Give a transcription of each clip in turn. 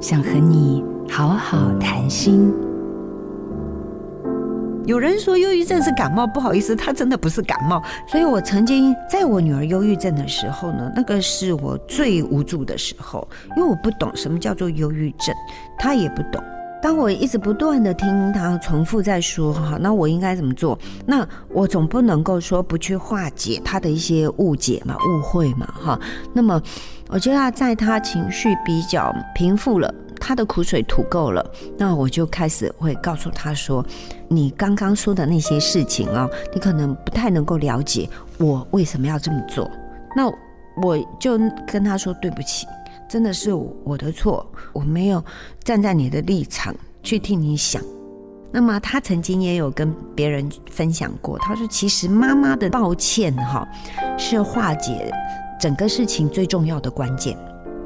想和你好好谈心。有人说忧郁症是感冒，不好意思，他真的不是感冒。所以我曾经在我女儿忧郁症的时候呢，那个是我最无助的时候，因为我不懂什么叫做忧郁症，她也不懂。当我一直不断的听她重复在说哈，那我应该怎么做？那我总不能够说不去化解她的一些误解嘛、误会嘛哈。那么我就要在她情绪比较平复了。他的苦水吐够了，那我就开始会告诉他说：“你刚刚说的那些事情啊，你可能不太能够了解我为什么要这么做。”那我就跟他说：“对不起，真的是我的错，我没有站在你的立场去替你想。”那么他曾经也有跟别人分享过，他说：“其实妈妈的抱歉哈，是化解整个事情最重要的关键。”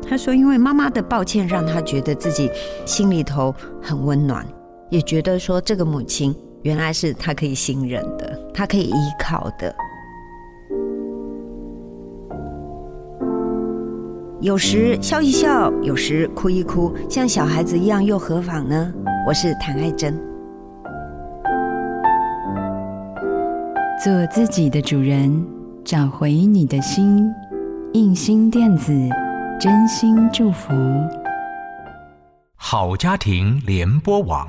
他说：“因为妈妈的抱歉，让他觉得自己心里头很温暖，也觉得说这个母亲原来是他可以信任的，他可以依靠的。有时笑一笑，有时哭一哭，像小孩子一样又何妨呢？”我是谭爱珍，做自己的主人，找回你的心，印心电子。真心祝福，好家庭联播网，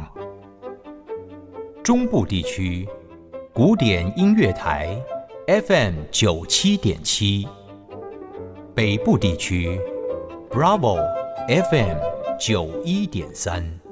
中部地区古典音乐台 FM 九七点七，北部地区 Bravo FM 九一点三。